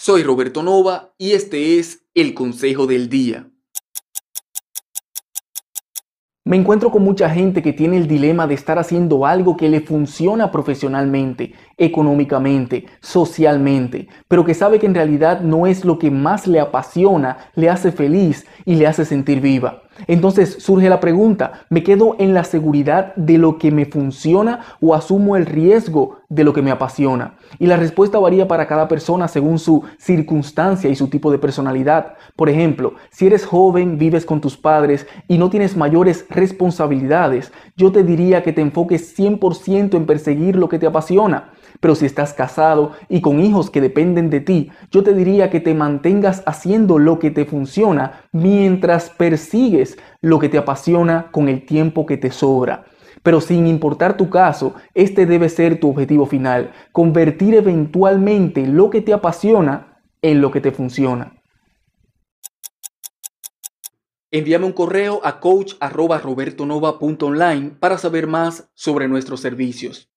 Soy Roberto Nova y este es el Consejo del Día. Me encuentro con mucha gente que tiene el dilema de estar haciendo algo que le funciona profesionalmente, económicamente, socialmente, pero que sabe que en realidad no es lo que más le apasiona, le hace feliz y le hace sentir viva. Entonces surge la pregunta, ¿me quedo en la seguridad de lo que me funciona o asumo el riesgo de lo que me apasiona? Y la respuesta varía para cada persona según su circunstancia y su tipo de personalidad. Por ejemplo, si eres joven, vives con tus padres y no tienes mayores responsabilidades, yo te diría que te enfoques 100% en perseguir lo que te apasiona. Pero si estás casado y con hijos que dependen de ti, yo te diría que te mantengas haciendo lo que te funciona mientras persigues lo que te apasiona con el tiempo que te sobra. Pero sin importar tu caso, este debe ser tu objetivo final, convertir eventualmente lo que te apasiona en lo que te funciona. Envíame un correo a coach.robertonova.online para saber más sobre nuestros servicios.